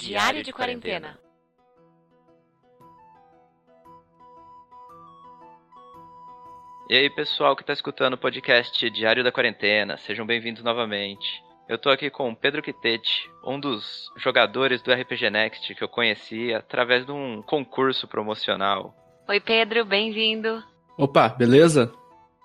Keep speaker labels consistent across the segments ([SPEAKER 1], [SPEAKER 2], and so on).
[SPEAKER 1] Diário de Quarentena.
[SPEAKER 2] E aí, pessoal que está escutando o podcast Diário da Quarentena, sejam bem-vindos novamente. Eu tô aqui com o Pedro Quitete, um dos jogadores do RPG Next que eu conheci através de um concurso promocional.
[SPEAKER 1] Oi, Pedro, bem-vindo.
[SPEAKER 3] Opa, beleza?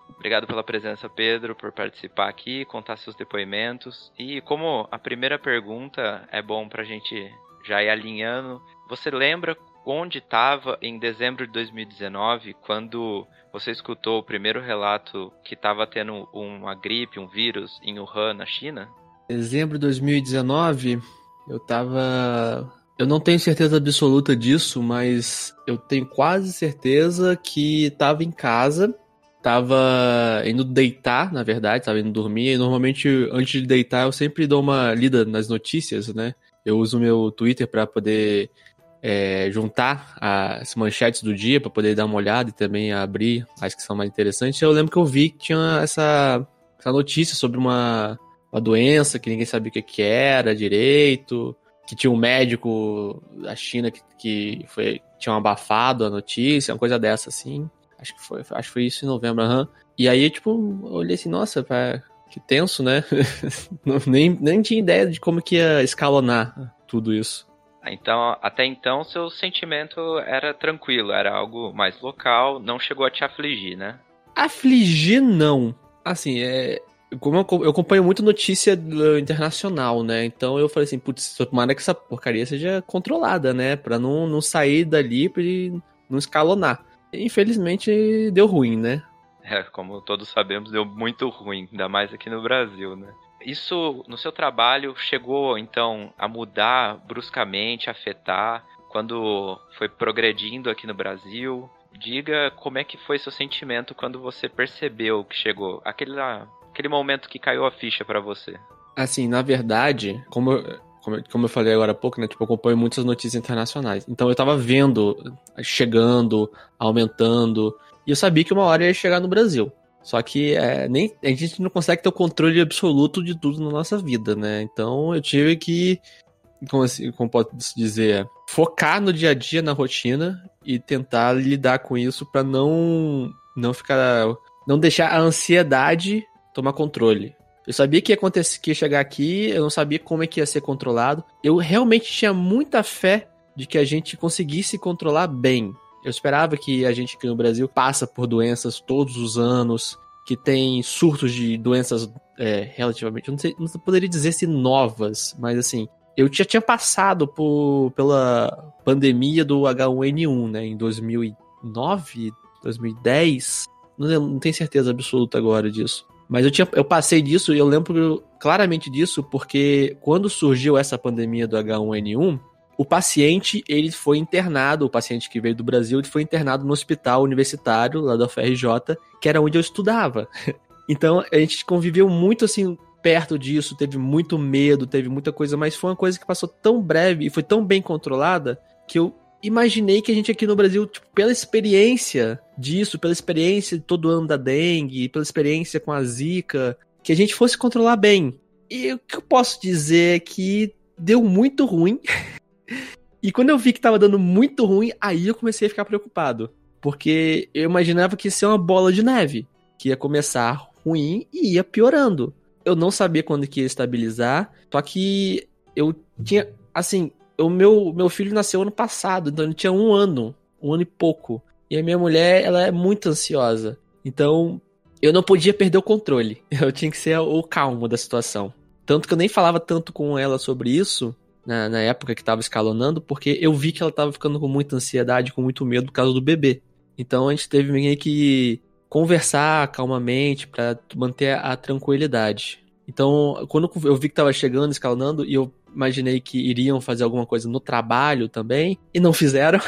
[SPEAKER 2] Obrigado pela presença, Pedro, por participar aqui, contar seus depoimentos. E como a primeira pergunta é bom pra gente já ir alinhando, você lembra onde estava em dezembro de 2019, quando você escutou o primeiro relato que estava tendo uma gripe, um vírus em Wuhan, na China?
[SPEAKER 3] Dezembro de 2019, eu tava. Eu não tenho certeza absoluta disso, mas eu tenho quase certeza que tava em casa, tava indo deitar, na verdade, tava indo dormir. E normalmente, antes de deitar, eu sempre dou uma lida nas notícias, né? Eu uso meu Twitter para poder é, juntar as manchetes do dia, para poder dar uma olhada e também abrir as que são mais interessantes. Eu lembro que eu vi que tinha essa, essa notícia sobre uma uma doença que ninguém sabia o que, que era direito, que tinha um médico da China que, que foi, tinha abafado a notícia, uma coisa dessa, assim. Acho que foi, acho que foi isso em novembro, aham. E aí, tipo, eu olhei assim, nossa, pá, que tenso, né? nem, nem tinha ideia de como que ia escalonar tudo isso.
[SPEAKER 2] Então, até então, seu sentimento era tranquilo, era algo mais local, não chegou a te afligir, né?
[SPEAKER 3] Afligir, não. Assim, é, como eu, eu, acompanho muito notícia internacional, né? Então eu falei assim, putz, tomara que essa porcaria seja controlada, né? Pra não, não sair dali e não escalonar. Infelizmente deu ruim, né?
[SPEAKER 2] É, como todos sabemos, deu muito ruim, ainda mais aqui no Brasil, né? Isso no seu trabalho chegou então a mudar bruscamente, afetar quando foi progredindo aqui no Brasil? Diga como é que foi seu sentimento quando você percebeu que chegou aquela aquele momento que caiu a ficha para você?
[SPEAKER 3] Assim, na verdade, como eu, como, como eu falei agora há pouco, né? Tipo, eu acompanho muitas notícias internacionais. Então eu tava vendo, chegando, aumentando. E eu sabia que uma hora ia chegar no Brasil. Só que é, nem, a gente não consegue ter o controle absoluto de tudo na nossa vida, né? Então eu tive que, como, assim, como pode dizer, focar no dia a dia, na rotina e tentar lidar com isso para não, não ficar. Não deixar a ansiedade tomar controle. Eu sabia que ia acontecer, que ia chegar aqui, eu não sabia como é que ia ser controlado. Eu realmente tinha muita fé de que a gente conseguisse controlar bem. Eu esperava que a gente aqui no Brasil passa por doenças todos os anos, que tem surtos de doenças é, relativamente, não, sei, não poderia dizer se novas, mas assim, eu já tinha passado por, pela pandemia do H1N1, né, em 2009, 2010, não, não tenho certeza absoluta agora disso. Mas eu, tinha, eu passei disso e eu lembro claramente disso porque quando surgiu essa pandemia do H1N1, o paciente ele foi internado, o paciente que veio do Brasil, ele foi internado no hospital universitário lá da UFRJ, que era onde eu estudava. Então a gente conviveu muito assim perto disso, teve muito medo, teve muita coisa, mas foi uma coisa que passou tão breve e foi tão bem controlada que eu imaginei que a gente aqui no Brasil, tipo, pela experiência disso, pela experiência de todo ano da dengue, pela experiência com a zika, que a gente fosse controlar bem. E o que eu posso dizer é que deu muito ruim. e quando eu vi que tava dando muito ruim, aí eu comecei a ficar preocupado. Porque eu imaginava que ia ser uma bola de neve, que ia começar ruim e ia piorando. Eu não sabia quando que ia estabilizar, só que eu tinha, assim, o meu, meu filho nasceu ano passado, então ele tinha um ano, um ano e pouco. E a minha mulher, ela é muito ansiosa. Então, eu não podia perder o controle. Eu tinha que ser o calmo da situação. Tanto que eu nem falava tanto com ela sobre isso, na, na época que tava escalonando, porque eu vi que ela tava ficando com muita ansiedade, com muito medo por causa do bebê. Então a gente teve meio que conversar calmamente para manter a tranquilidade. Então, quando eu vi que tava chegando, escalonando, e eu imaginei que iriam fazer alguma coisa no trabalho também, e não fizeram.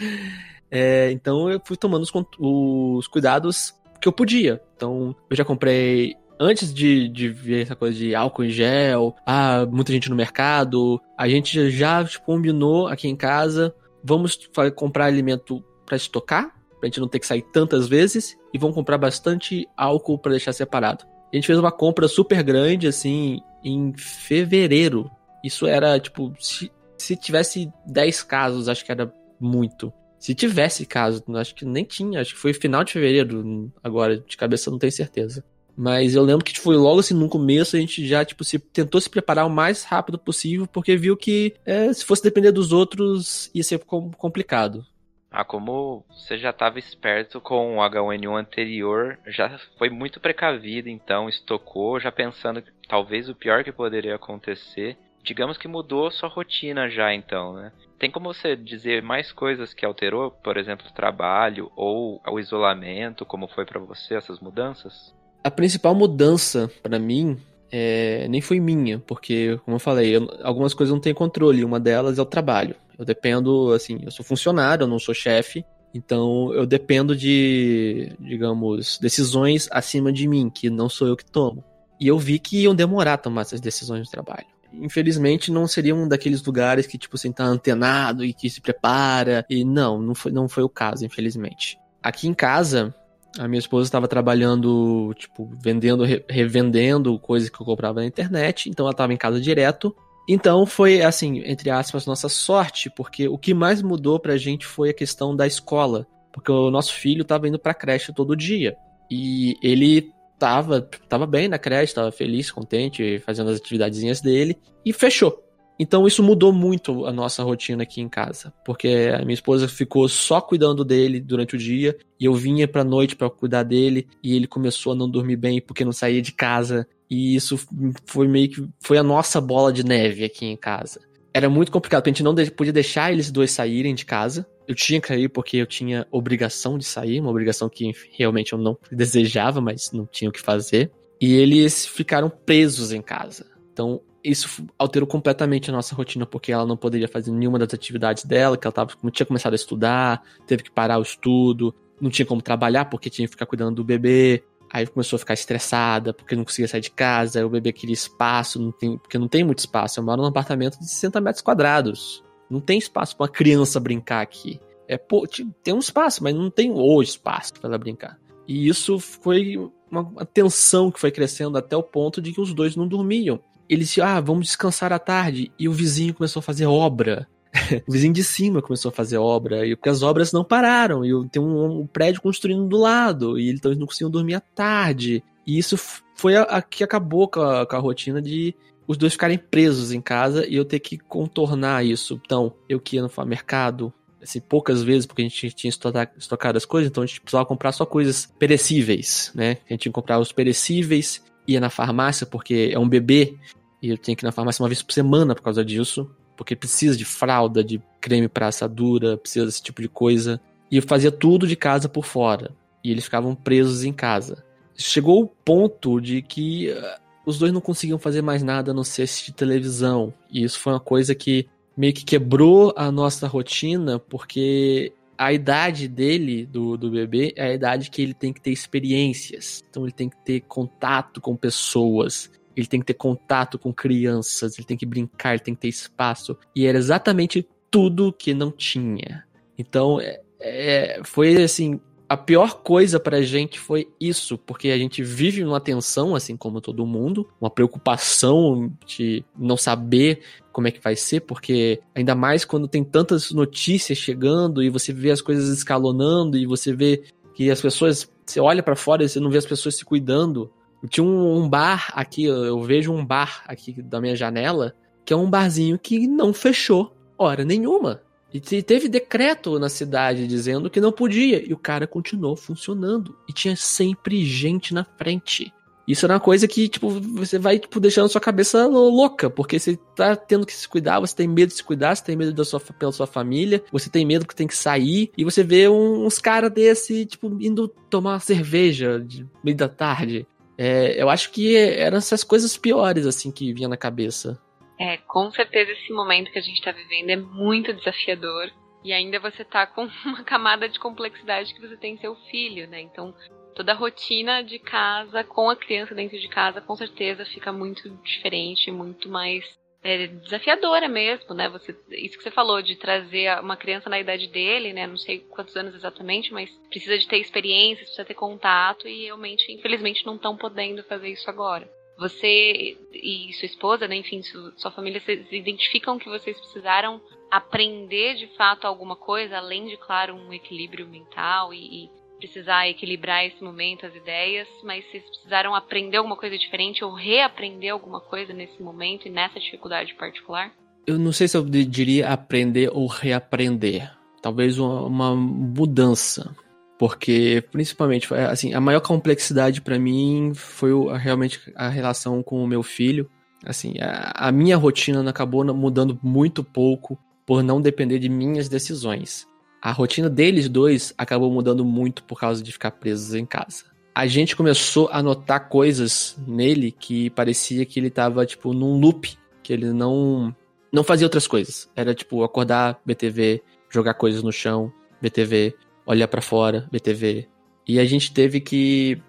[SPEAKER 3] é, então eu fui tomando os, os, cuidados que eu podia. Então eu já comprei. Antes de, de ver essa coisa de álcool em gel, ah, muita gente no mercado, a gente já tipo, combinou aqui em casa, vamos comprar alimento para estocar, pra gente não ter que sair tantas vezes, e vamos comprar bastante álcool para deixar separado. A gente fez uma compra super grande, assim, em fevereiro isso era, tipo, se tivesse 10 casos, acho que era muito. Se tivesse caso, acho que nem tinha, acho que foi final de fevereiro, agora, de cabeça não tenho certeza. Mas eu lembro que foi tipo, logo assim no começo a gente já tipo se tentou se preparar o mais rápido possível porque viu que é, se fosse depender dos outros ia ser complicado.
[SPEAKER 2] Ah, como você já estava esperto com o H1N1 anterior, já foi muito precavido, então estocou, já pensando que talvez o pior que poderia acontecer. Digamos que mudou sua rotina já, então, né? Tem como você dizer mais coisas que alterou, por exemplo, o trabalho ou o isolamento, como foi para você essas mudanças?
[SPEAKER 3] A principal mudança para mim é, nem foi minha, porque, como eu falei, eu, algumas coisas não tenho controle. Uma delas é o trabalho. Eu dependo, assim, eu sou funcionário, eu não sou chefe. Então eu dependo de, digamos, decisões acima de mim, que não sou eu que tomo. E eu vi que iam demorar a tomar essas decisões de trabalho. Infelizmente não seria um daqueles lugares que, tipo assim, tá antenado e que se prepara. E não, não foi, não foi o caso, infelizmente. Aqui em casa, a minha esposa estava trabalhando, tipo, vendendo, revendendo coisas que eu comprava na internet, então ela estava em casa direto. Então foi, assim, entre aspas, nossa sorte, porque o que mais mudou pra gente foi a questão da escola. Porque o nosso filho estava indo pra creche todo dia. E ele tava, tava bem na creche, tava feliz, contente, fazendo as atividadezinhas dele, e fechou. Então isso mudou muito a nossa rotina aqui em casa, porque a minha esposa ficou só cuidando dele durante o dia e eu vinha pra noite para cuidar dele e ele começou a não dormir bem porque não saía de casa e isso foi meio que foi a nossa bola de neve aqui em casa. Era muito complicado, porque a gente não podia deixar eles dois saírem de casa. Eu tinha que sair porque eu tinha obrigação de sair, uma obrigação que realmente eu não desejava, mas não tinha o que fazer. E eles ficaram presos em casa. Então, isso alterou completamente a nossa rotina, porque ela não poderia fazer nenhuma das atividades dela, que ela tava, tinha começado a estudar, teve que parar o estudo, não tinha como trabalhar porque tinha que ficar cuidando do bebê. Aí começou a ficar estressada porque não conseguia sair de casa, aí o bebê queria espaço, não tem, porque não tem muito espaço. Eu moro num apartamento de 60 metros quadrados. Não tem espaço para uma criança brincar aqui. É, pô, tem um espaço, mas não tem o espaço para ela brincar. E isso foi uma, uma tensão que foi crescendo até o ponto de que os dois não dormiam eles, ah, vamos descansar à tarde. E o vizinho começou a fazer obra. o vizinho de cima começou a fazer obra. E porque as obras não pararam. E tem um, um prédio construindo do lado. E então eles não conseguiam dormir à tarde. E isso foi a, a que acabou com a, com a rotina de os dois ficarem presos em casa e eu ter que contornar isso. Então, eu que ia no mercado, assim, poucas vezes, porque a gente tinha estocado as coisas, então a gente precisava comprar só coisas perecíveis, né? A gente tinha que comprar os perecíveis ia na farmácia porque é um bebê e eu tinha que ir na farmácia uma vez por semana por causa disso, porque precisa de fralda, de creme para assadura, precisa desse tipo de coisa. E eu fazia tudo de casa por fora. E eles ficavam presos em casa. Chegou o ponto de que uh, os dois não conseguiam fazer mais nada a não ser assistir televisão. E isso foi uma coisa que meio que quebrou a nossa rotina, porque a idade dele, do, do bebê, é a idade que ele tem que ter experiências. Então ele tem que ter contato com pessoas. Ele tem que ter contato com crianças, ele tem que brincar, ele tem que ter espaço. E era exatamente tudo que não tinha. Então, é, é, foi assim, a pior coisa pra gente foi isso, porque a gente vive uma tensão, assim como todo mundo, uma preocupação de não saber como é que vai ser, porque ainda mais quando tem tantas notícias chegando e você vê as coisas escalonando e você vê que as pessoas, você olha para fora e você não vê as pessoas se cuidando. Tinha um, um bar aqui, eu vejo um bar aqui da minha janela, que é um barzinho que não fechou hora nenhuma. E teve decreto na cidade dizendo que não podia. E o cara continuou funcionando. E tinha sempre gente na frente. Isso era uma coisa que, tipo, você vai, tipo, deixando sua cabeça louca, porque você tá tendo que se cuidar, você tem medo de se cuidar, você tem medo da sua, pela sua família, você tem medo que tem que sair, e você vê uns caras desse, tipo, indo tomar uma cerveja de meio da tarde. É, eu acho que eram essas coisas piores, assim, que vinha na cabeça.
[SPEAKER 1] É, com certeza esse momento que a gente está vivendo é muito desafiador. E ainda você tá com uma camada de complexidade que você tem seu filho, né? Então, toda a rotina de casa com a criança dentro de casa, com certeza fica muito diferente, muito mais é, desafiadora mesmo, né? Você, isso que você falou de trazer uma criança na idade dele, né? Não sei quantos anos exatamente, mas precisa de ter experiência, precisa ter contato e realmente, infelizmente, não estão podendo fazer isso agora. Você e sua esposa, né, enfim, sua família, vocês identificam que vocês precisaram aprender de fato alguma coisa, além de, claro, um equilíbrio mental e, e precisar equilibrar esse momento, as ideias, mas vocês precisaram aprender alguma coisa diferente ou reaprender alguma coisa nesse momento e nessa dificuldade particular?
[SPEAKER 3] Eu não sei se eu diria aprender ou reaprender. Talvez uma, uma mudança. Porque, principalmente, assim, a maior complexidade para mim foi realmente a relação com o meu filho. Assim, a, a minha rotina acabou mudando muito pouco por não depender de minhas decisões. A rotina deles dois acabou mudando muito por causa de ficar presos em casa. A gente começou a notar coisas nele que parecia que ele tava, tipo, num loop, que ele não não fazia outras coisas. Era tipo acordar, BTV, jogar coisas no chão, BTV, olhar para fora, BTV. E a gente teve que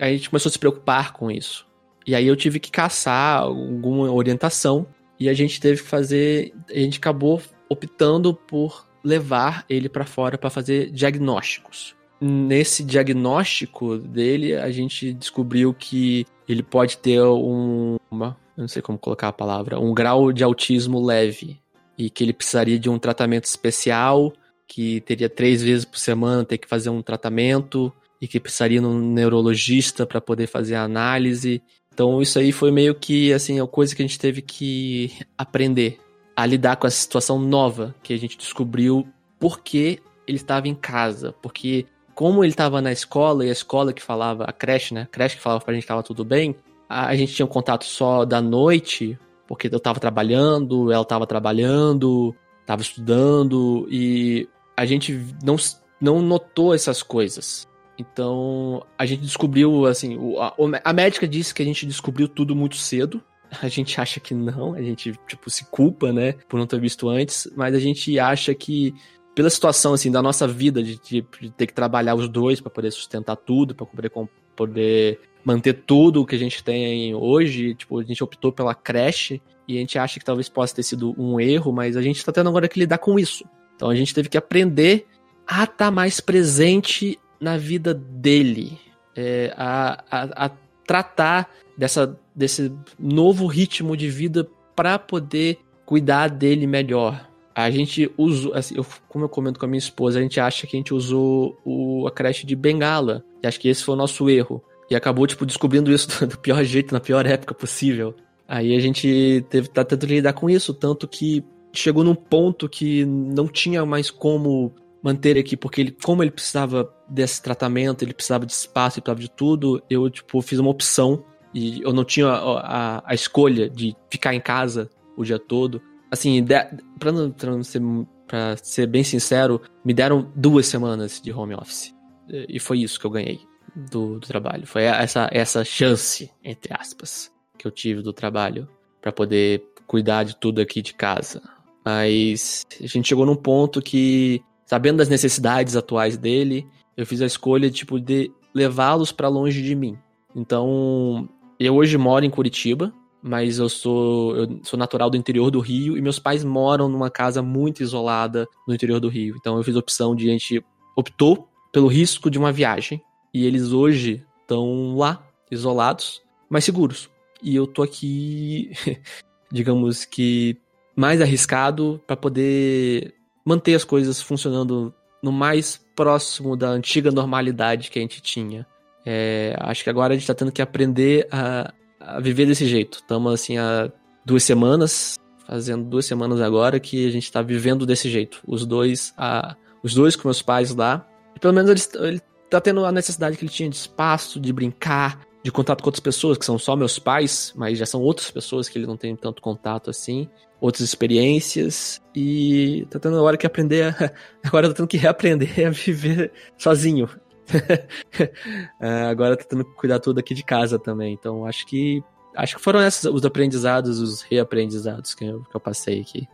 [SPEAKER 3] a gente começou a se preocupar com isso. E aí eu tive que caçar alguma orientação e a gente teve que fazer, a gente acabou optando por levar ele para fora para fazer diagnósticos. Nesse diagnóstico dele, a gente descobriu que ele pode ter um, uma, eu não sei como colocar a palavra, um grau de autismo leve e que ele precisaria de um tratamento especial, que teria três vezes por semana ter que fazer um tratamento e que precisaria de um neurologista para poder fazer a análise. Então isso aí foi meio que assim a coisa que a gente teve que aprender a lidar com essa situação nova que a gente descobriu porque ele estava em casa, porque como ele estava na escola e a escola que falava, a creche, né? A creche que falava pra gente que estava tudo bem, a, gente tinha um contato só da noite, porque eu estava trabalhando, ela estava trabalhando, estava estudando e a gente não, não notou essas coisas. Então, a gente descobriu, assim, a, a médica disse que a gente descobriu tudo muito cedo, a gente acha que não, a gente, tipo, se culpa, né, por não ter visto antes, mas a gente acha que, pela situação, assim, da nossa vida, de, de, de ter que trabalhar os dois para poder sustentar tudo, para poder, poder manter tudo o que a gente tem hoje, tipo, a gente optou pela creche, e a gente acha que talvez possa ter sido um erro, mas a gente tá tendo agora que lidar com isso. Então a gente teve que aprender a estar tá mais presente na vida dele, é, a, a, a tratar dessa, desse novo ritmo de vida para poder cuidar dele melhor. A gente usou, assim, eu, como eu comento com a minha esposa, a gente acha que a gente usou o, a creche de bengala. E acho que esse foi o nosso erro. E acabou, tipo, descobrindo isso do pior jeito, na pior época possível. Aí a gente teve, tá tentando lidar com isso, tanto que chegou num ponto que não tinha mais como manter aqui, porque ele, como ele precisava desse tratamento, ele precisava de espaço, ele precisava de tudo, eu, tipo, fiz uma opção e eu não tinha a, a, a escolha de ficar em casa o dia todo. Assim, de, pra, não, pra, não ser, pra ser bem sincero, me deram duas semanas de home office. E foi isso que eu ganhei do, do trabalho. Foi essa, essa chance, entre aspas, que eu tive do trabalho para poder cuidar de tudo aqui de casa. Mas a gente chegou num ponto que, sabendo das necessidades atuais dele, eu fiz a escolha tipo de levá-los para longe de mim. Então, eu hoje moro em Curitiba, mas eu sou, eu sou natural do interior do Rio e meus pais moram numa casa muito isolada no interior do Rio. Então eu fiz a opção de a gente optou pelo risco de uma viagem e eles hoje estão lá, isolados, mas seguros. E eu tô aqui, digamos que mais arriscado para poder manter as coisas funcionando no mais próximo da antiga normalidade que a gente tinha. É, acho que agora a gente está tendo que aprender a, a viver desse jeito. Estamos assim há duas semanas, fazendo duas semanas agora que a gente está vivendo desse jeito. Os dois, a, os dois com meus pais lá. E pelo menos ele, ele tá tendo a necessidade que ele tinha de espaço, de brincar, de contato com outras pessoas, que são só meus pais, mas já são outras pessoas que ele não tem tanto contato assim, outras experiências, e tá tendo agora que aprender a, agora tá tendo que reaprender a viver sozinho. é, agora tá tendo que cuidar tudo aqui de casa também. Então acho que acho que foram esses os aprendizados, os reaprendizados que eu, que eu passei aqui.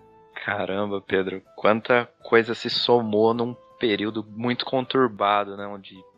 [SPEAKER 2] Caramba, Pedro, quanta coisa se somou num período muito conturbado, né? Onde de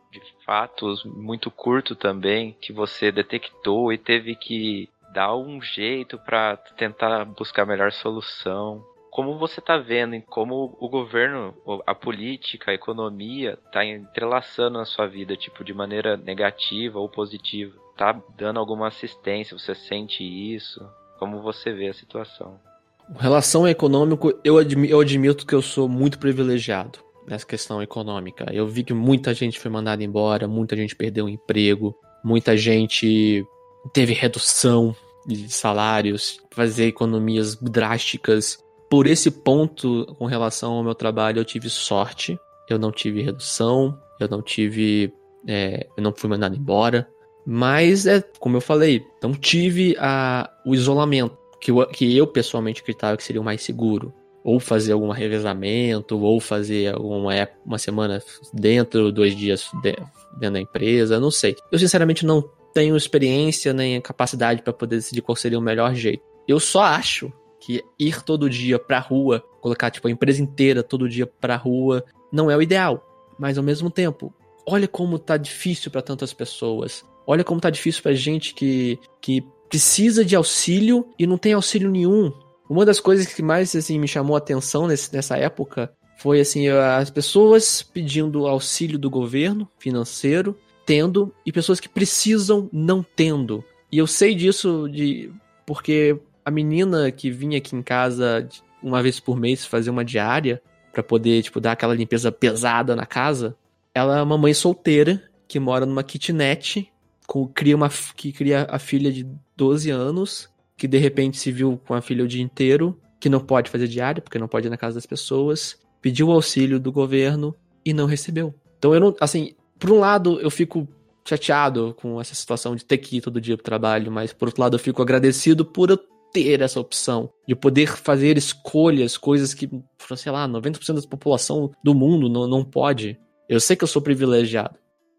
[SPEAKER 2] fatos muito curto também que você detectou e teve que dar um jeito para tentar buscar a melhor solução como você está vendo, em como o governo, a política, a economia está entrelaçando na sua vida, tipo, de maneira negativa ou positiva? tá dando alguma assistência, você sente isso? Como você vê a situação?
[SPEAKER 3] Com relação ao econômico, eu, admi eu admito que eu sou muito privilegiado nessa questão econômica. Eu vi que muita gente foi mandada embora, muita gente perdeu o emprego, muita gente teve redução de salários, fazer economias drásticas. Por esse ponto, com relação ao meu trabalho, eu tive sorte. Eu não tive redução, eu não tive. É, eu não fui mandado embora. Mas, é, como eu falei, não tive a, o isolamento que eu, que eu pessoalmente acreditava que seria o mais seguro. Ou fazer algum revezamento, ou fazer uma, uma semana dentro, dois dias dentro da empresa, não sei. Eu sinceramente não tenho experiência nem capacidade para poder decidir qual seria o melhor jeito. Eu só acho que ir todo dia pra rua, colocar tipo a empresa inteira todo dia pra rua, não é o ideal. Mas ao mesmo tempo, olha como tá difícil para tantas pessoas. Olha como tá difícil pra gente que, que precisa de auxílio e não tem auxílio nenhum. Uma das coisas que mais assim, me chamou a atenção nesse, nessa época foi assim as pessoas pedindo auxílio do governo financeiro, tendo, e pessoas que precisam não tendo. E eu sei disso de porque a menina que vinha aqui em casa uma vez por mês fazer uma diária para poder tipo dar aquela limpeza pesada na casa, ela é uma mãe solteira que mora numa kitnet com, cria uma, que cria a filha de 12 anos, que de repente se viu com a filha o dia inteiro, que não pode fazer diária, porque não pode ir na casa das pessoas, pediu auxílio do governo e não recebeu. Então eu não, assim, por um lado eu fico chateado com essa situação de ter que ir todo dia pro trabalho, mas por outro lado eu fico agradecido por eu ter essa opção de poder fazer escolhas, coisas que, sei lá, 90% da população do mundo não, não pode. Eu sei que eu sou privilegiado,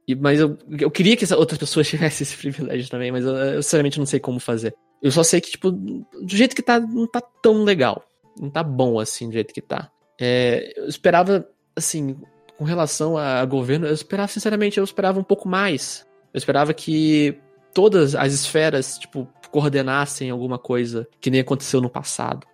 [SPEAKER 3] e, mas eu, eu queria que outras pessoas tivessem esse privilégio também, mas eu, eu sinceramente não sei como fazer. Eu só sei que, tipo, do jeito que tá, não tá tão legal. Não tá bom assim, do jeito que tá. É, eu esperava, assim, com relação a governo, eu esperava, sinceramente, eu esperava um pouco mais. Eu esperava que todas as esferas, tipo, coordenassem alguma coisa que nem aconteceu no passado.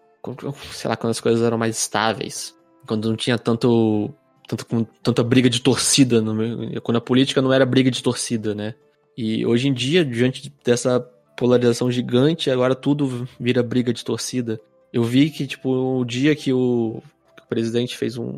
[SPEAKER 3] Sei lá, quando as coisas eram mais estáveis. Quando não tinha tanto tanto com tanta briga de torcida, no, quando a política não era briga de torcida, né? E hoje em dia, diante dessa polarização gigante, agora tudo vira briga de torcida. Eu vi que, tipo, o dia que o, que o presidente fez um,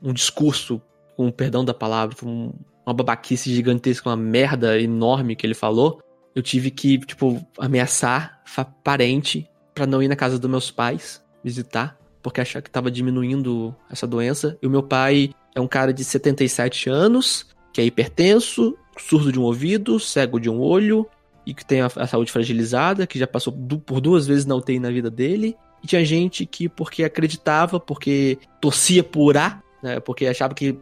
[SPEAKER 3] um discurso, com perdão da palavra, um, uma babaquice gigantesca, uma merda enorme que ele falou, eu tive que, tipo, ameaçar parente para não ir na casa dos meus pais visitar porque achava que estava diminuindo essa doença. E o meu pai é um cara de 77 anos, que é hipertenso, surdo de um ouvido, cego de um olho e que tem a, a saúde fragilizada, que já passou por duas vezes na UTI na vida dele. E tinha gente que, porque acreditava, porque torcia por A, né, porque achava que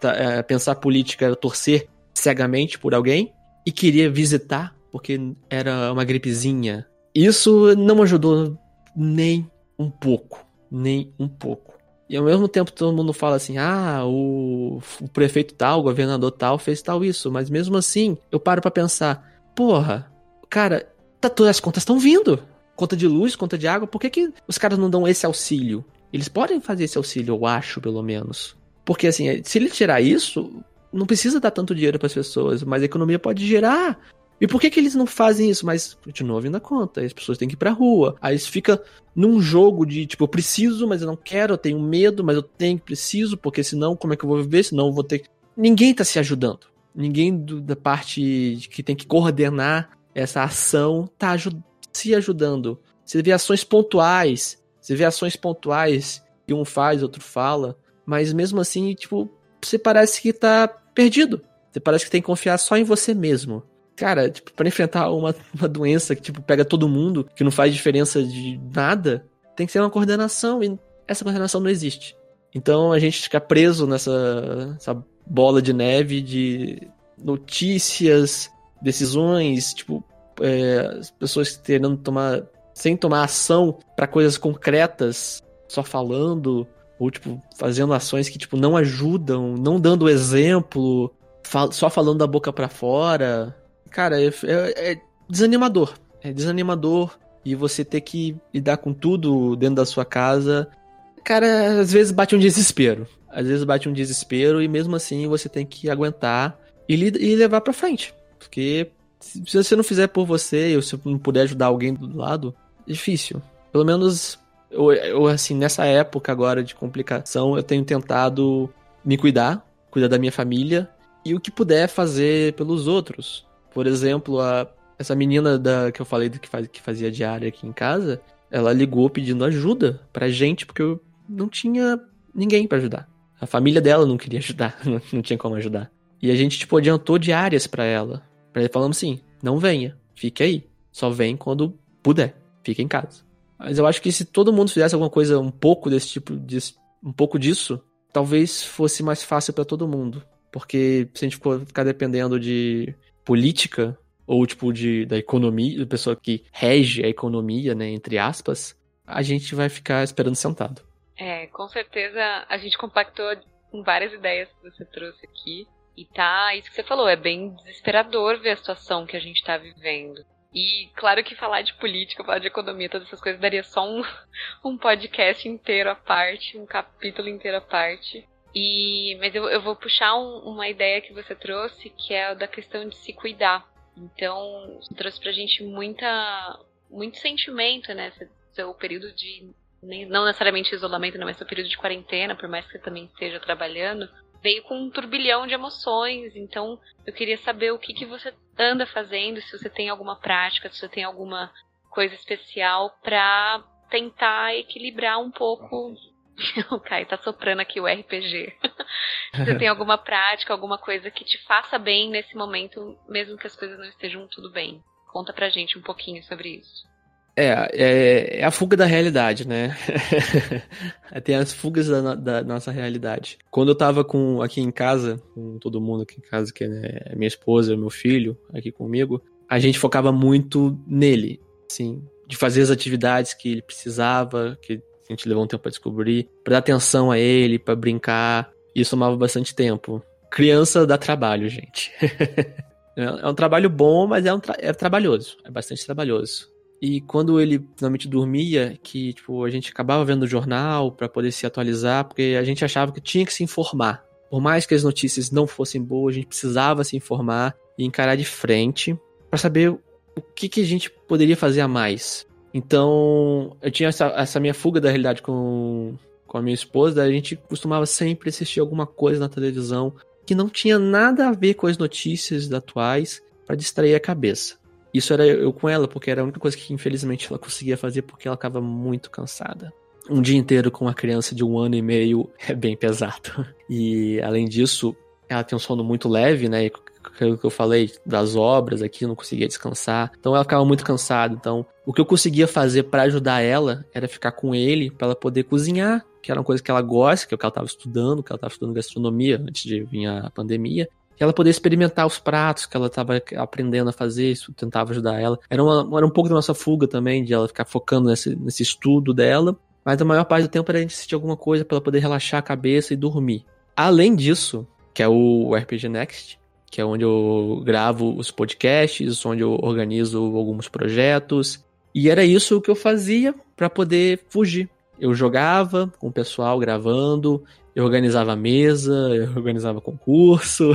[SPEAKER 3] tá, é, pensar política era torcer cegamente por alguém, e queria visitar, porque era uma gripezinha. Isso não ajudou nem um pouco nem um pouco. E ao mesmo tempo todo mundo fala assim: ah, o, o prefeito tal, o governador tal fez tal isso. Mas mesmo assim, eu paro para pensar: porra, cara, tá, todas as contas estão vindo. Conta de luz, conta de água, por que, que os caras não dão esse auxílio? Eles podem fazer esse auxílio, eu acho, pelo menos. Porque assim, se ele tirar isso, não precisa dar tanto dinheiro para as pessoas, mas a economia pode gerar e por que, que eles não fazem isso? Mas continua vindo a conta, as pessoas têm que ir pra rua. Aí fica num jogo de tipo, eu preciso, mas eu não quero, eu tenho medo, mas eu tenho, preciso, porque senão como é que eu vou viver? Senão eu vou ter. Ninguém tá se ajudando. Ninguém do, da parte que tem que coordenar essa ação tá ajud se ajudando. Você vê ações pontuais, você vê ações pontuais que um faz, outro fala, mas mesmo assim, tipo, você parece que tá perdido. Você parece que tem que confiar só em você mesmo cara, tipo, para enfrentar uma, uma doença que, tipo, pega todo mundo, que não faz diferença de nada, tem que ser uma coordenação e essa coordenação não existe. Então a gente fica preso nessa bola de neve de notícias, decisões, tipo, é, as pessoas querendo tomar, sem tomar ação para coisas concretas, só falando, ou, tipo, fazendo ações que, tipo, não ajudam, não dando exemplo, fal só falando da boca para fora, cara, é, é, é desanimador. É desanimador e você ter que lidar com tudo dentro da sua casa. Cara, às vezes bate um desespero. Às vezes bate um desespero e mesmo assim você tem que aguentar e, e levar pra frente. Porque, Se você não fizer por você, ou se não puder ajudar alguém do lado, é difícil. Pelo menos, eu, eu, assim, nessa época agora de complicação, eu tenho tentado me cuidar, cuidar da minha família, e o que puder fazer pelos outros. Por exemplo, a, essa menina da, que eu falei que, faz, que fazia diária aqui em casa, ela ligou pedindo ajuda pra gente, porque eu não tinha ninguém para ajudar. A família dela não queria ajudar, não, tinha como ajudar. E a gente, tipo, adiantou diárias para ela. Pra ele falando assim, não venha, fique aí. Só vem quando puder, fique em casa. Mas eu acho que se todo mundo fizesse alguma coisa um pouco desse tipo, de, um pouco disso, talvez fosse mais fácil para todo mundo. Porque se a gente ficar dependendo de política, ou tipo de da economia, da pessoa que rege a economia, né, entre aspas, a gente vai ficar esperando sentado.
[SPEAKER 1] É, com certeza a gente compactou com várias ideias que você trouxe aqui. E tá, isso que você falou, é bem desesperador ver a situação que a gente tá vivendo. E claro que falar de política, falar de economia, todas essas coisas daria só um, um podcast inteiro à parte, um capítulo inteiro à parte. E, mas eu, eu vou puxar um, uma ideia que você trouxe, que é a da questão de se cuidar. Então, trouxe pra gente muita, muito sentimento, né? Seu período de, não necessariamente isolamento, não, mas seu período de quarentena, por mais que você também esteja trabalhando, veio com um turbilhão de emoções. Então, eu queria saber o que, que você anda fazendo, se você tem alguma prática, se você tem alguma coisa especial para tentar equilibrar um pouco. o Kai tá soprando aqui o RPG. você tem alguma prática, alguma coisa que te faça bem nesse momento, mesmo que as coisas não estejam tudo bem. Conta pra gente um pouquinho sobre isso.
[SPEAKER 3] É, é, é, a fuga da realidade, né? Tem as fugas da, da, nossa realidade. Quando eu tava com, aqui em casa, com todo mundo aqui em casa, que é minha esposa, meu filho, aqui comigo, a gente focava muito nele, assim, de fazer as atividades que ele precisava, que a gente levou um tempo para descobrir, para dar atenção a ele, para brincar. Isso tomava bastante tempo. Criança dá trabalho, gente. é um trabalho bom, mas é, um tra é trabalhoso. É bastante trabalhoso. E quando ele finalmente dormia, que tipo, a gente acabava vendo o jornal para poder se atualizar, porque a gente achava que tinha que se informar. Por mais que as notícias não fossem boas, a gente precisava se informar e encarar de frente para saber o que, que a gente poderia fazer a mais. Então, eu tinha essa, essa minha fuga da realidade com, com a minha esposa, a gente costumava sempre assistir alguma coisa na televisão que não tinha nada a ver com as notícias atuais para distrair a cabeça. Isso era eu com ela, porque era a única coisa que infelizmente ela conseguia fazer porque ela estava muito cansada. Um dia inteiro com uma criança de um ano e meio é bem pesado. E além disso, ela tem um sono muito leve, né? Aquilo que eu falei das obras aqui, não conseguia descansar. Então ela ficava muito cansada. Então, o que eu conseguia fazer para ajudar ela era ficar com ele para ela poder cozinhar, que era uma coisa que ela gosta, que é o que ela estava estudando, que ela estava estudando gastronomia antes de vir a pandemia ela poder experimentar os pratos que ela estava aprendendo a fazer, isso tentava ajudar ela. Era, uma, era um pouco da nossa fuga também, de ela ficar focando nesse, nesse estudo dela, mas a maior parte do tempo era a gente assistir alguma coisa para ela poder relaxar a cabeça e dormir. Além disso, que é o RPG Next, que é onde eu gravo os podcasts, onde eu organizo alguns projetos, e era isso que eu fazia para poder fugir. Eu jogava com o pessoal gravando, eu organizava mesa, eu organizava concurso,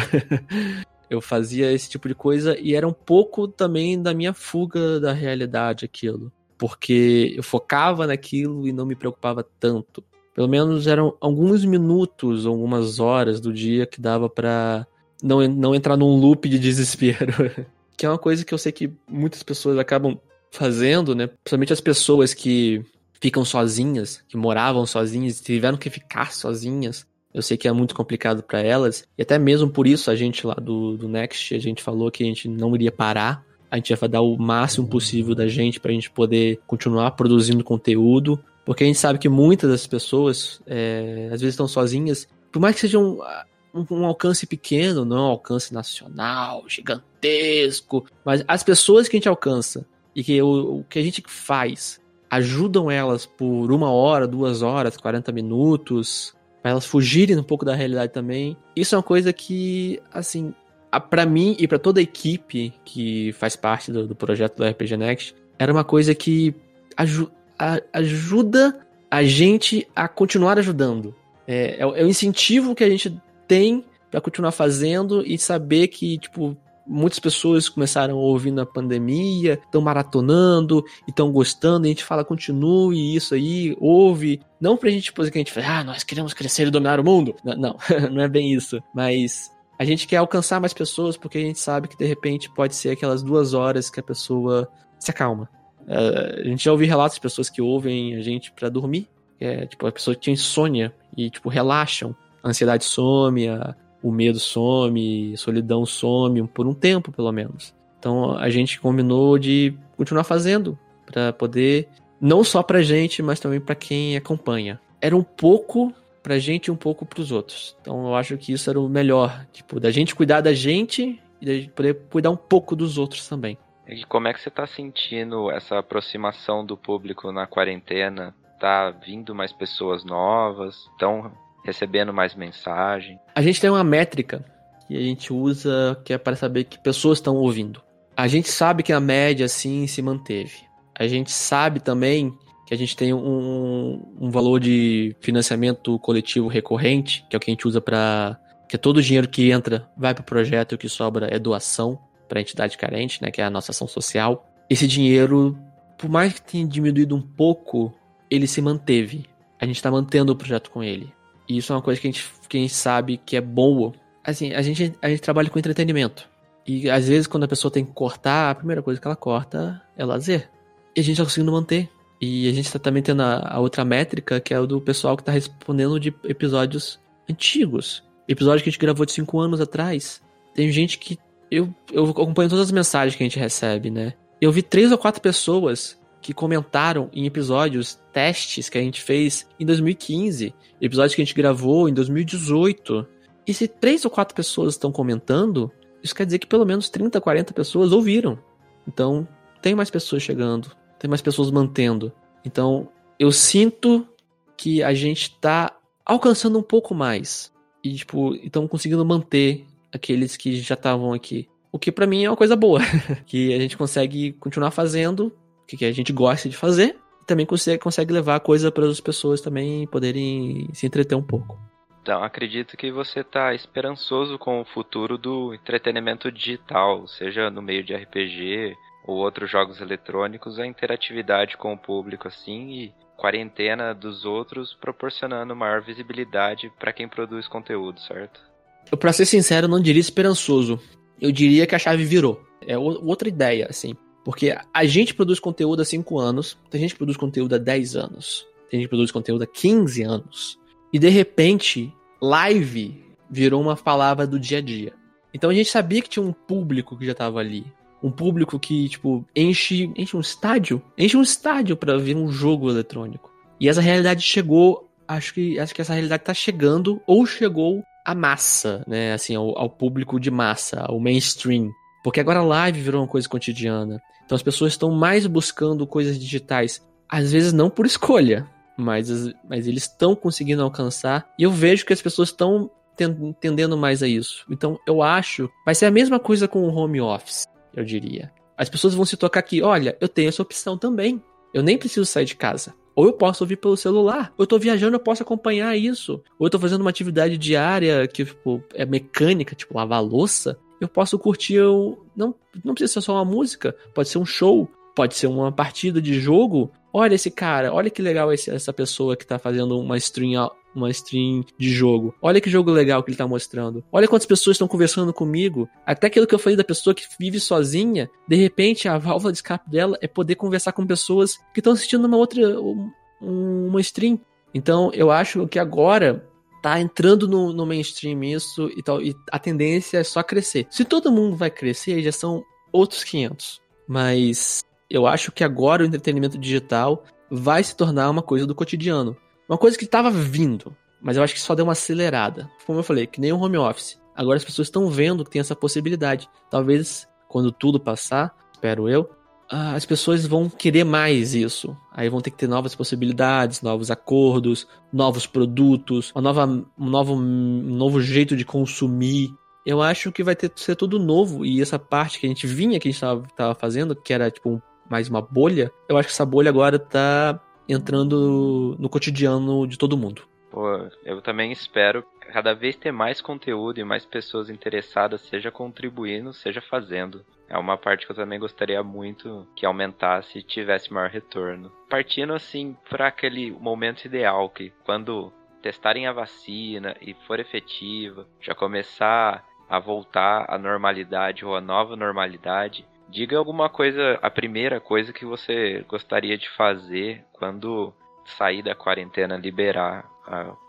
[SPEAKER 3] eu fazia esse tipo de coisa e era um pouco também da minha fuga da realidade aquilo, porque eu focava naquilo e não me preocupava tanto. Pelo menos eram alguns minutos, algumas horas do dia que dava para não, não entrar num loop de desespero. que é uma coisa que eu sei que muitas pessoas acabam fazendo, né? Principalmente as pessoas que ficam sozinhas, que moravam sozinhas, tiveram que ficar sozinhas. Eu sei que é muito complicado para elas. E até mesmo por isso a gente lá do, do Next, a gente falou que a gente não iria parar. A gente ia dar o máximo possível da gente pra gente poder continuar produzindo conteúdo. Porque a gente sabe que muitas das pessoas, é, às vezes, estão sozinhas. Por mais que seja um, alcance pequeno, não um alcance nacional, gigantesco. Mas as pessoas que a gente alcança e que o, o que a gente faz ajudam elas por uma hora, duas horas, 40 minutos, para elas fugirem um pouco da realidade também. Isso é uma coisa que, assim, para mim e para toda a equipe que faz parte do, do, projeto do RPG Next, era uma coisa que aju a, ajuda a gente a continuar ajudando. É, é, é o incentivo que a gente tem para continuar fazendo e saber que, tipo, muitas pessoas começaram a ouvir na pandemia, estão maratonando e estão gostando, e a gente fala, continue isso aí, ouve. Não pra gente, por exemplo, que a gente fala, ah, nós queremos crescer e dominar o mundo. Não, não, não é bem isso. Mas a gente quer alcançar mais pessoas porque a gente sabe que de repente pode ser aquelas duas horas que a pessoa se acalma. Uh, a gente já ouviu relatos de pessoas que ouvem a gente para dormir. É, tipo, a pessoa tinha insônia e, tipo, relaxam. A ansiedade some, a, o medo some, solidão some, por um tempo, pelo menos. Então, a gente combinou de continuar fazendo para poder, não só pra gente, mas também para quem acompanha. Era um pouco pra gente e um pouco pros outros. Então, eu acho que isso era o melhor. Tipo, da gente cuidar da gente e da poder cuidar um pouco dos outros também.
[SPEAKER 2] E como é que você está sentindo essa aproximação do público na quarentena? Tá vindo mais pessoas novas? Estão recebendo mais mensagem?
[SPEAKER 3] A gente tem uma métrica que a gente usa que é para saber que pessoas estão ouvindo. A gente sabe que a média assim se manteve. A gente sabe também que a gente tem um, um valor de financiamento coletivo recorrente, que é o que a gente usa para que é todo o dinheiro que entra vai para o projeto e o que sobra é doação para a entidade carente, né, que é a nossa ação social. Esse dinheiro, por mais que tenha diminuído um pouco, ele se manteve. A gente está mantendo o projeto com ele. E isso é uma coisa que a gente, que a gente sabe que é boa. Assim, a gente, a gente trabalha com entretenimento. E às vezes, quando a pessoa tem que cortar, a primeira coisa que ela corta é lazer. E a gente está conseguindo manter. E a gente está também tendo a, a, outra métrica, que é o do pessoal que está respondendo de episódios antigos. Episódio que a gente gravou de 5 anos atrás. Tem gente que eu, eu acompanho todas as mensagens que a gente recebe, né? Eu vi três ou quatro pessoas que comentaram em episódios, testes que a gente fez em 2015, episódios que a gente gravou em 2018. E se três ou quatro pessoas estão comentando, isso quer dizer que pelo menos 30, 40 pessoas ouviram. Então, tem mais pessoas chegando, tem mais pessoas mantendo. Então, eu sinto que a gente tá alcançando um pouco mais. E, tipo, estamos conseguindo manter aqueles que já estavam aqui. O que para mim é uma coisa boa, que a gente consegue continuar fazendo o que a gente gosta de fazer e também consegue, consegue levar a coisa para as pessoas também poderem se entreter um pouco.
[SPEAKER 2] Então, acredito que você está esperançoso com o futuro do entretenimento digital, seja no meio de RPG ou outros jogos eletrônicos, a interatividade com o público assim e quarentena dos outros proporcionando maior visibilidade para quem produz conteúdo, certo?
[SPEAKER 3] Eu, pra ser sincero, eu não diria esperançoso. Eu diria que a chave virou. É outra ideia, assim. Porque a gente produz conteúdo há 5 anos, tem gente produz conteúdo há 10 anos, tem gente produz conteúdo há 15 anos. E de repente, live virou uma palavra do dia a dia. Então a gente sabia que tinha um público que já tava ali. Um público que, tipo, enche, enche um estádio. Enche um estádio para ver um jogo eletrônico. E essa realidade chegou. Acho que, acho que essa realidade tá chegando, ou chegou a massa, né? Assim, ao, ao, público de massa, ao mainstream. Porque agora a live virou uma coisa cotidiana. Então as pessoas estão mais buscando coisas digitais. Às vezes não por escolha, mas, mas eles estão conseguindo alcançar. E eu vejo que as pessoas estão entendendo mais a isso. Então eu acho. Vai ser a mesma coisa com o home office, eu diria. As pessoas vão se tocar aqui, olha, eu tenho essa opção também. Eu nem preciso sair de casa. Ou eu posso ouvir pelo celular. Ou eu tô viajando, eu posso acompanhar isso. Ou eu tô fazendo uma atividade diária que tipo, é mecânica, tipo lavar louça. Eu posso curtir. Eu... Não, não precisa ser só uma música. Pode ser um show. Pode ser uma partida de jogo. Olha esse cara, olha que legal esse, essa pessoa que tá fazendo uma stream, uma stream de jogo. Olha que jogo legal que ele tá mostrando. Olha quantas pessoas estão conversando comigo. Até aquilo que eu falei da pessoa que vive sozinha, de repente a válvula de escape dela é poder conversar com pessoas que estão assistindo uma outra uma stream. Então eu acho que agora tá entrando no, no mainstream isso e tal, e a tendência é só crescer. Se todo mundo vai crescer, já são outros 500. Mas eu acho que agora o entretenimento digital vai se tornar uma coisa do cotidiano. Uma coisa que estava vindo, mas eu acho que só deu uma acelerada. Como eu falei, que nem o home office. Agora as pessoas estão vendo que tem essa possibilidade. Talvez quando tudo passar, espero eu, as pessoas vão querer mais isso. Aí vão ter que ter novas possibilidades, novos acordos, novos produtos, uma nova, um, novo, um novo jeito de consumir. Eu acho que vai ter ser tudo novo. E essa parte que a gente vinha, que a gente estava fazendo, que era tipo mais uma bolha, eu acho que essa bolha agora tá entrando no cotidiano de todo mundo.
[SPEAKER 2] Pô, eu também espero cada vez ter mais conteúdo e mais pessoas interessadas, seja contribuindo, seja fazendo. É uma parte que eu também gostaria muito que aumentasse e tivesse maior retorno. Partindo assim para aquele momento ideal que quando testarem a vacina e for efetiva, já começar a voltar à normalidade ou à nova normalidade, diga alguma coisa, a primeira coisa que você gostaria de fazer quando sair da quarentena, liberar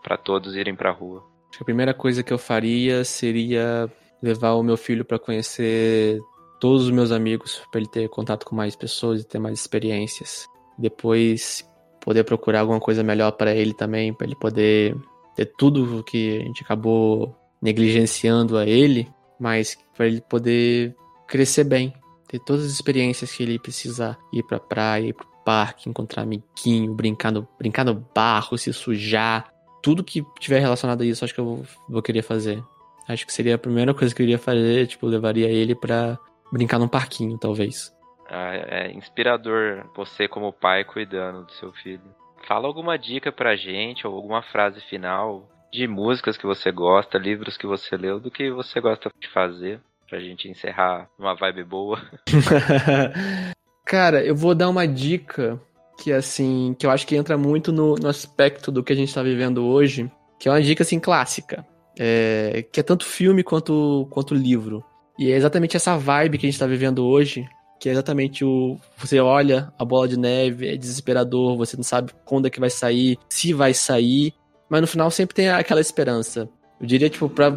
[SPEAKER 2] para todos irem para rua.
[SPEAKER 3] Acho que a primeira coisa que eu faria seria levar o meu filho para conhecer todos os meus amigos, para ele ter contato com mais pessoas e ter mais experiências. Depois poder procurar alguma coisa melhor para ele também, para ele poder ter tudo o que a gente acabou negligenciando a ele, mas para ele poder crescer bem, ter todas as experiências que ele precisar, ir pra praia, ir pro parque, encontrar amiguinho, brincar no, brincar no barro, se sujar, tudo que tiver relacionado a isso, acho que eu vou, vou querer fazer. Acho que seria a primeira coisa que eu iria fazer, tipo, levaria ele pra brincar num parquinho, talvez.
[SPEAKER 2] Ah, é inspirador você como pai cuidando do seu filho. Fala alguma dica pra gente, ou alguma frase final de músicas que você gosta, livros que você leu, do que você gosta de fazer, pra gente encerrar uma vibe boa.
[SPEAKER 3] Cara, eu vou dar uma dica que assim, que eu acho que entra muito no, no aspecto do que a gente tá vivendo hoje, que é uma dica assim clássica, é, que é tanto filme quanto quanto livro. E é exatamente essa vibe que a gente tá vivendo hoje, que é exatamente o você olha a bola de neve, é desesperador, você não sabe quando é que vai sair, se vai sair, mas no final sempre tem aquela esperança. Eu diria tipo para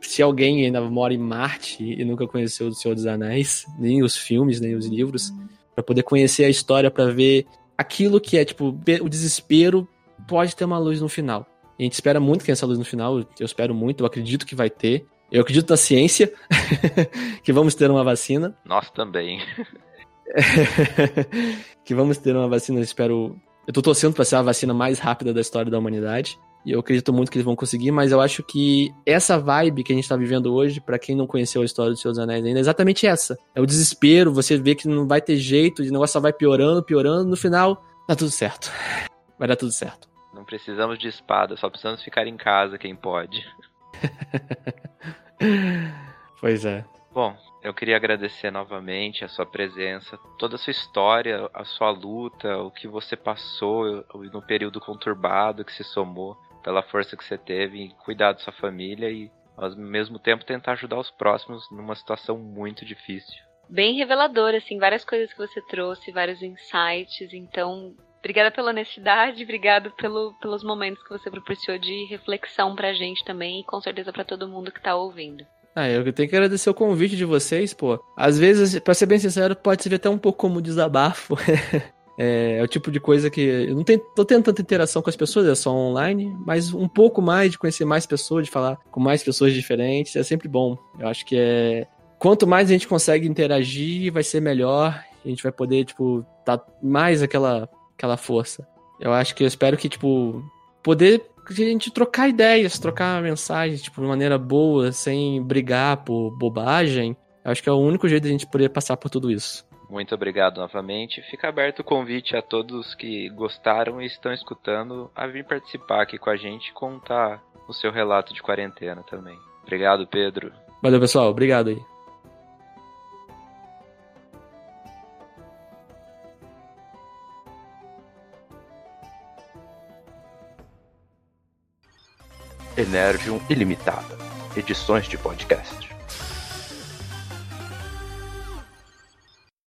[SPEAKER 3] se alguém ainda mora em Marte e nunca conheceu o Senhor dos Anéis, nem os filmes, nem os livros, para poder conhecer a história, para ver aquilo que é tipo o desespero pode ter uma luz no final. A gente espera muito que essa luz no final, eu espero muito, eu acredito que vai ter. Eu acredito na ciência, que vamos ter uma vacina.
[SPEAKER 2] Nós também.
[SPEAKER 3] que vamos ter uma vacina, espero. Eu tô torcendo para ser a vacina mais rápida da história da humanidade. E eu acredito muito que eles vão conseguir, mas eu acho que essa vibe que a gente tá vivendo hoje, para quem não conheceu a história dos Seus Anéis ainda, é exatamente essa. É o desespero, você vê que não vai ter jeito, o negócio só vai piorando, piorando, no final, tá tudo certo. Vai dar tudo certo.
[SPEAKER 2] Não precisamos de espada, só precisamos ficar em casa, quem pode.
[SPEAKER 3] pois é.
[SPEAKER 2] Bom, eu queria agradecer novamente a sua presença, toda a sua história, a sua luta, o que você passou no período conturbado que se somou pela força que você teve em cuidar da sua família e ao mesmo tempo tentar ajudar os próximos numa situação muito difícil.
[SPEAKER 1] Bem revelador, assim, várias coisas que você trouxe, vários insights, então Obrigada pela honestidade, obrigado pelo, pelos momentos que você proporcionou de reflexão pra gente também e com certeza para todo mundo que tá ouvindo.
[SPEAKER 3] Ah, eu tenho que agradecer o convite de vocês, pô. Às vezes, pra ser bem sincero, pode ser até um pouco como desabafo. É, é, o tipo de coisa que eu não tenho, tô tendo tanta interação com as pessoas, é só online, mas um pouco mais de conhecer mais pessoas, de falar com mais pessoas diferentes, é sempre bom. Eu acho que é. Quanto mais a gente consegue interagir, vai ser melhor. A gente vai poder, tipo, dar mais aquela, aquela força. Eu acho que eu espero que, tipo, poder a gente trocar ideias, trocar mensagens, tipo, de maneira boa, sem brigar por bobagem. Eu acho que é o único jeito de a gente poder passar por tudo isso.
[SPEAKER 2] Muito obrigado novamente. Fica aberto o convite a todos que gostaram e estão escutando a vir participar aqui com a gente e contar o seu relato de quarentena também. Obrigado, Pedro.
[SPEAKER 3] Valeu, pessoal. Obrigado aí.
[SPEAKER 4] Energium Ilimitada. Edições de podcast.